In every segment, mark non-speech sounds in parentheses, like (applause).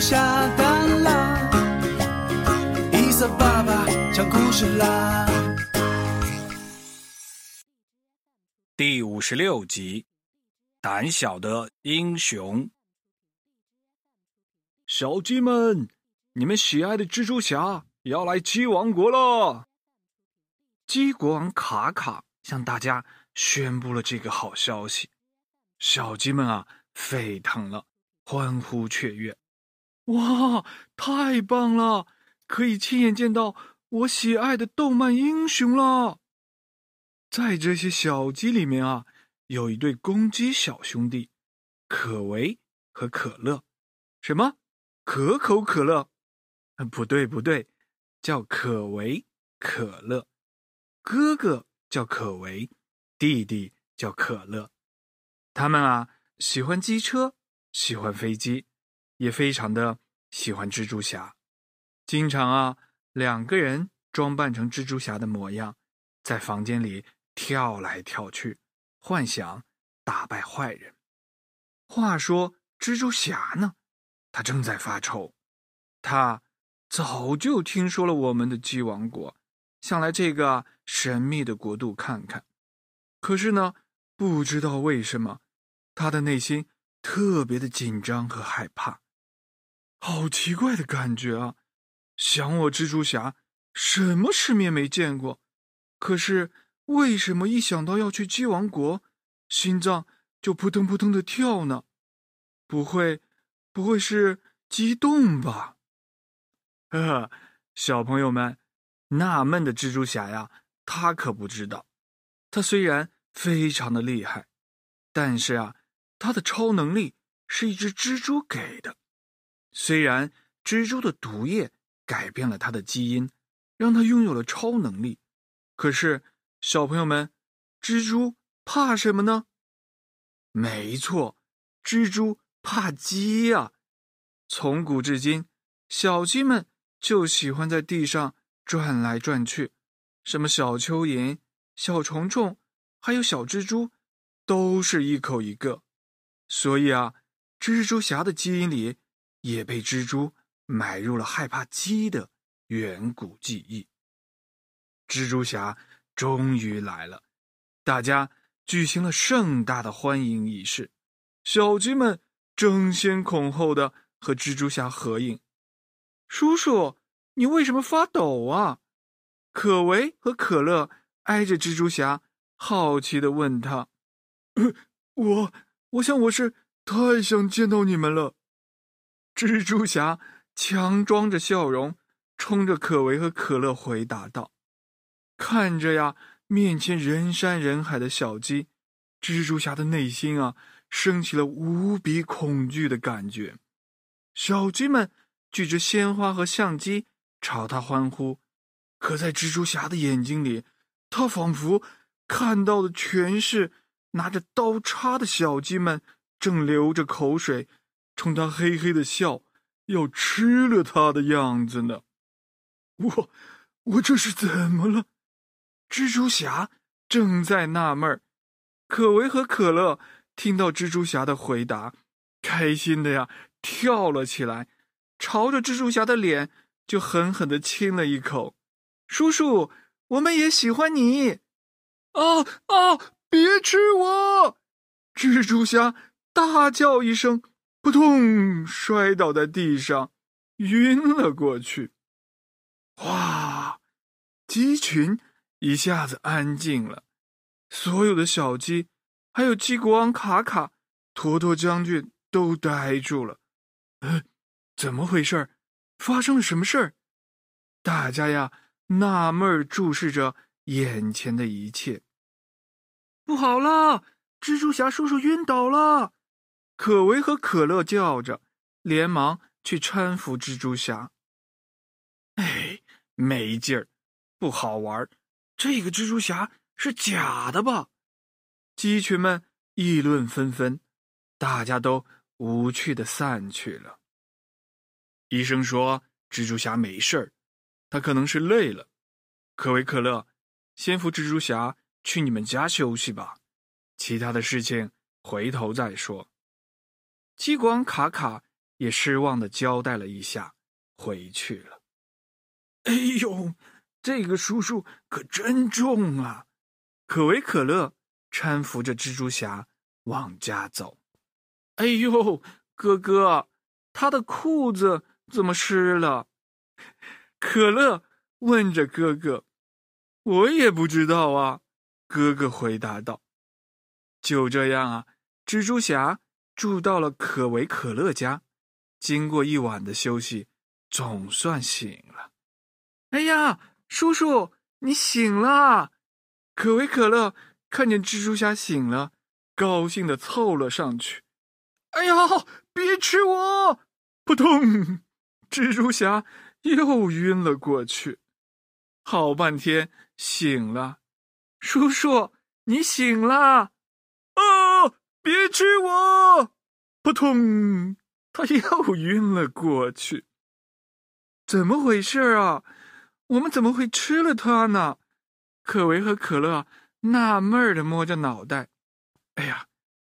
下蛋啦，伊萨爸爸讲故事啦。第五十六集，胆小的英雄。小鸡们，你们喜爱的蜘蛛侠要来鸡王国了！鸡国王卡卡向大家宣布了这个好消息，小鸡们啊，沸腾了，欢呼雀跃。哇，太棒了！可以亲眼见到我喜爱的动漫英雄了。在这些小鸡里面啊，有一对公鸡小兄弟，可维和可乐。什么？可口可乐？不对，不对，叫可维可乐。哥哥叫可维，弟弟叫可乐。他们啊，喜欢机车，喜欢飞机，也非常的喜欢蜘蛛侠。经常啊，两个人装扮成蜘蛛侠的模样，在房间里。跳来跳去，幻想打败坏人。话说蜘蛛侠呢？他正在发愁。他早就听说了我们的鸡王国，想来这个神秘的国度看看。可是呢，不知道为什么，他的内心特别的紧张和害怕。好奇怪的感觉啊！想我蜘蛛侠，什么世面没见过？可是。为什么一想到要去鸡王国，心脏就扑腾扑腾的跳呢？不会，不会是激动吧？(laughs) 呵呵，小朋友们，纳闷的蜘蛛侠呀，他可不知道，他虽然非常的厉害，但是啊，他的超能力是一只蜘蛛给的。虽然蜘蛛的毒液改变了他的基因，让他拥有了超能力，可是。小朋友们，蜘蛛怕什么呢？没错，蜘蛛怕鸡呀。从古至今，小鸡们就喜欢在地上转来转去，什么小蚯蚓、小虫虫，还有小蜘蛛，都是一口一个。所以啊，蜘蛛侠的基因里也被蜘蛛埋入了害怕鸡的远古记忆。蜘蛛侠。终于来了，大家举行了盛大的欢迎仪式，小鸡们争先恐后的和蜘蛛侠合影。叔叔，你为什么发抖啊？可维和可乐挨着蜘蛛侠，好奇的问他：“ (coughs) 我，我想我是太想见到你们了。”蜘蛛侠强装着笑容，冲着可维和可乐回答道。看着呀，面前人山人海的小鸡，蜘蛛侠的内心啊，升起了无比恐惧的感觉。小鸡们举着鲜花和相机朝他欢呼，可在蜘蛛侠的眼睛里，他仿佛看到的全是拿着刀叉的小鸡们正流着口水，冲他嘿嘿的笑，要吃了他的样子呢。我，我这是怎么了？蜘蛛侠正在纳闷儿，可维和可乐听到蜘蛛侠的回答，开心的呀跳了起来，朝着蜘蛛侠的脸就狠狠的亲了一口。叔叔，我们也喜欢你！啊啊！别吃我！蜘蛛侠大叫一声，扑通摔倒在地上，晕了过去。哇！鸡群。一下子安静了，所有的小鸡，还有鸡国王卡卡、坨坨将军都呆住了。嗯，怎么回事？发生了什么事儿？大家呀，纳闷注视着眼前的一切。不好了，蜘蛛侠叔叔晕倒了！可维和可乐叫着，连忙去搀扶蜘蛛侠。哎，没劲儿，不好玩。这个蜘蛛侠是假的吧？鸡群们议论纷纷，大家都无趣的散去了。医生说蜘蛛侠没事儿，他可能是累了。可维可乐，先扶蜘蛛侠去你们家休息吧，其他的事情回头再说。激光卡卡也失望的交代了一下，回去了。哎呦，这个叔叔可真重啊！可维可乐搀扶着蜘蛛侠往家走。哎呦，哥哥，他的裤子怎么湿了？可乐问着哥哥。我也不知道啊，哥哥回答道。就这样啊，蜘蛛侠住到了可维可乐家，经过一晚的休息，总算醒了。哎呀，叔叔，你醒了！可维可乐看见蜘蛛侠醒了，高兴的凑了上去。哎呀，别吃我！扑通，蜘蛛侠又晕了过去。好半天。醒了，叔叔，你醒了！别吃我！扑通，他又晕了过去。怎么回事啊？我们怎么会吃了他呢？可维和可乐纳闷的摸着脑袋。哎呀，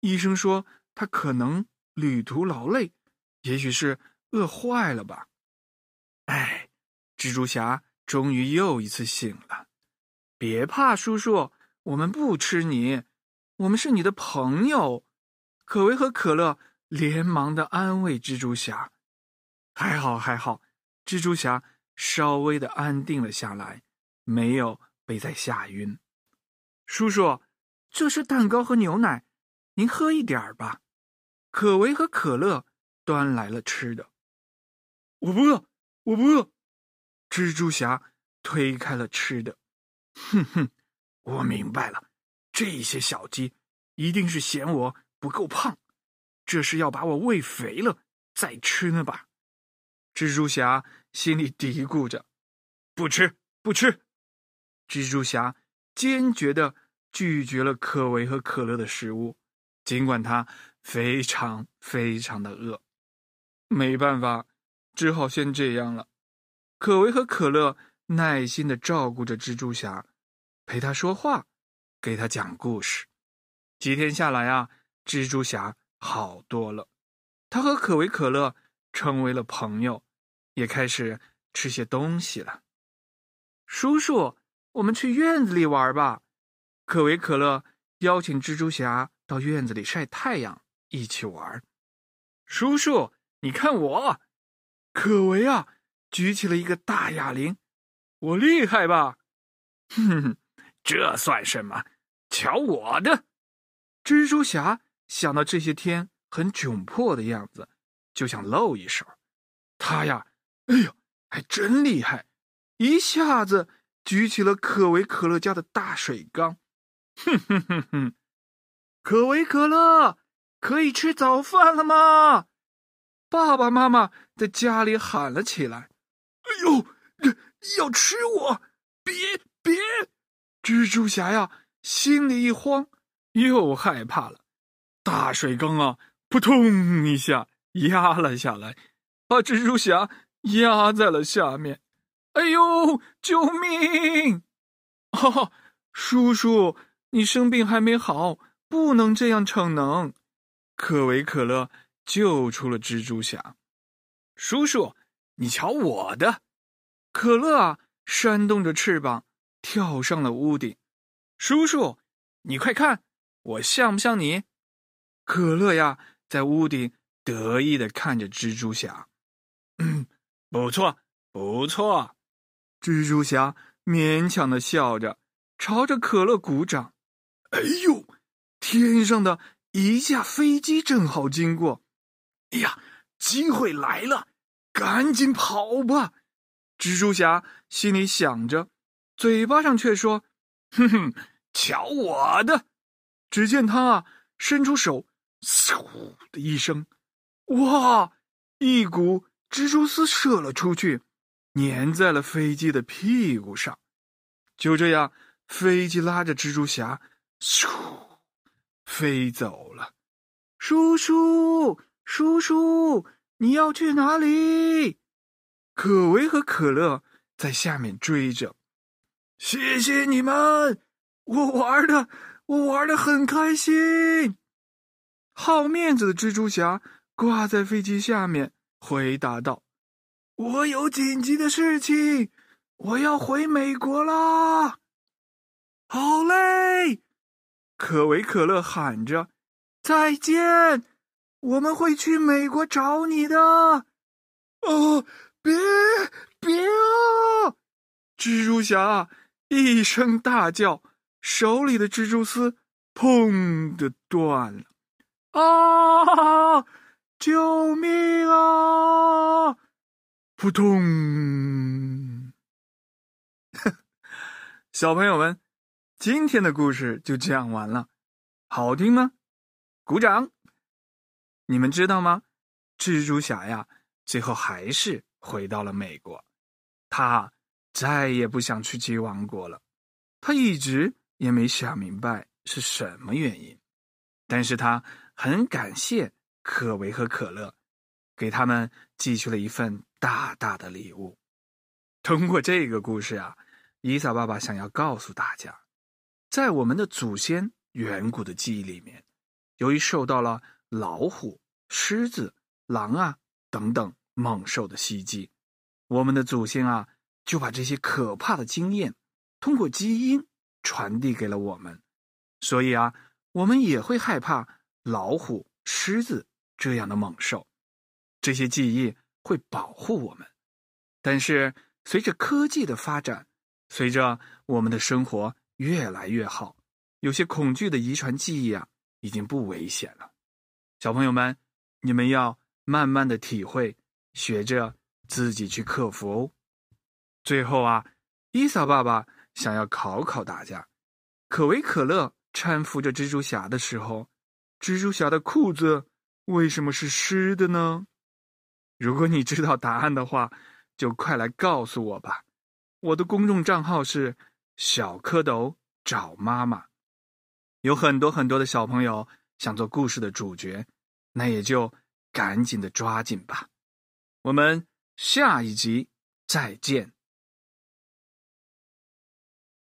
医生说他可能旅途劳累，也许是饿坏了吧。哎，蜘蛛侠终于又一次醒了。别怕，叔叔，我们不吃你，我们是你的朋友。可维和可乐连忙的安慰蜘蛛侠：“还好，还好。”蜘蛛侠稍微的安定了下来，没有被再吓晕。叔叔，这是蛋糕和牛奶，您喝一点吧。可维和可乐端来了吃的。我不饿，我不饿。蜘蛛侠推开了吃的。哼哼，我明白了，这些小鸡一定是嫌我不够胖，这是要把我喂肥了再吃呢吧？蜘蛛侠心里嘀咕着：“不吃，不吃。”蜘蛛侠坚决的拒绝了可维和可乐的食物，尽管他非常非常的饿。没办法，只好先这样了。可维和可乐耐心的照顾着蜘蛛侠。陪他说话，给他讲故事。几天下来啊，蜘蛛侠好多了。他和可维可乐成为了朋友，也开始吃些东西了。叔叔，我们去院子里玩吧。可维可乐邀请蜘蛛侠到院子里晒太阳，一起玩。叔叔，你看我，可维啊，举起了一个大哑铃，我厉害吧？哼哼。这算什么？瞧我的！蜘蛛侠想到这些天很窘迫的样子，就想露一手。他呀，哎呦，还真厉害！一下子举起了可维可乐家的大水缸。哼哼哼哼！可维可乐，可以吃早饭了吗？爸爸妈妈在家里喊了起来：“哎呦，要吃我！！”蜘蛛侠呀，心里一慌，又害怕了。大水缸啊，扑通一下压了下来，把蜘蛛侠压在了下面。哎呦，救命！哈哈，叔叔，你生病还没好，不能这样逞能。可维可乐救出了蜘蛛侠。叔叔，你瞧我的！可乐啊，扇动着翅膀。跳上了屋顶，叔叔，你快看，我像不像你？可乐呀，在屋顶得意的看着蜘蛛侠。嗯，不错，不错。蜘蛛侠勉强的笑着，朝着可乐鼓掌。哎呦，天上的一架飞机正好经过。哎呀，机会来了，赶紧跑吧！蜘蛛侠心里想着。嘴巴上却说：“哼哼，瞧我的！”只见他啊，伸出手，嗖的一声，哇，一股蜘蛛丝射了出去，粘在了飞机的屁股上。就这样，飞机拉着蜘蛛侠，咻，飞走了。叔叔，叔叔，你要去哪里？”可维和可乐在下面追着。谢谢你们，我玩的我玩的很开心。好面子的蜘蛛侠挂在飞机下面，回答道：“我有紧急的事情，我要回美国啦。”好嘞，可维可乐喊着：“再见，我们会去美国找你的。”哦，别别啊！蜘蛛侠一声大叫，手里的蜘蛛丝砰的断了。啊！救命啊！扑通！(laughs) 小朋友们，今天的故事就讲完了，好听吗？鼓掌！你们知道吗？蜘蛛侠呀，最后还是回到了美国，他再也不想去鸡王国了。他一直也没想明白是什么原因，但是他。很感谢可为和可乐，给他们寄去了一份大大的礼物。通过这个故事啊，伊萨爸爸想要告诉大家，在我们的祖先远古的记忆里面，由于受到了老虎、狮子、狼啊等等猛兽的袭击，我们的祖先啊就把这些可怕的经验通过基因传递给了我们，所以啊，我们也会害怕。老虎、狮子这样的猛兽，这些记忆会保护我们。但是，随着科技的发展，随着我们的生活越来越好，有些恐惧的遗传记忆啊，已经不危险了。小朋友们，你们要慢慢的体会，学着自己去克服哦。最后啊，伊萨爸爸想要考考大家：可维可乐搀扶着蜘蛛侠的时候。蜘蛛侠的裤子为什么是湿的呢？如果你知道答案的话，就快来告诉我吧。我的公众账号是小蝌蚪找妈妈。有很多很多的小朋友想做故事的主角，那也就赶紧的抓紧吧。我们下一集再见。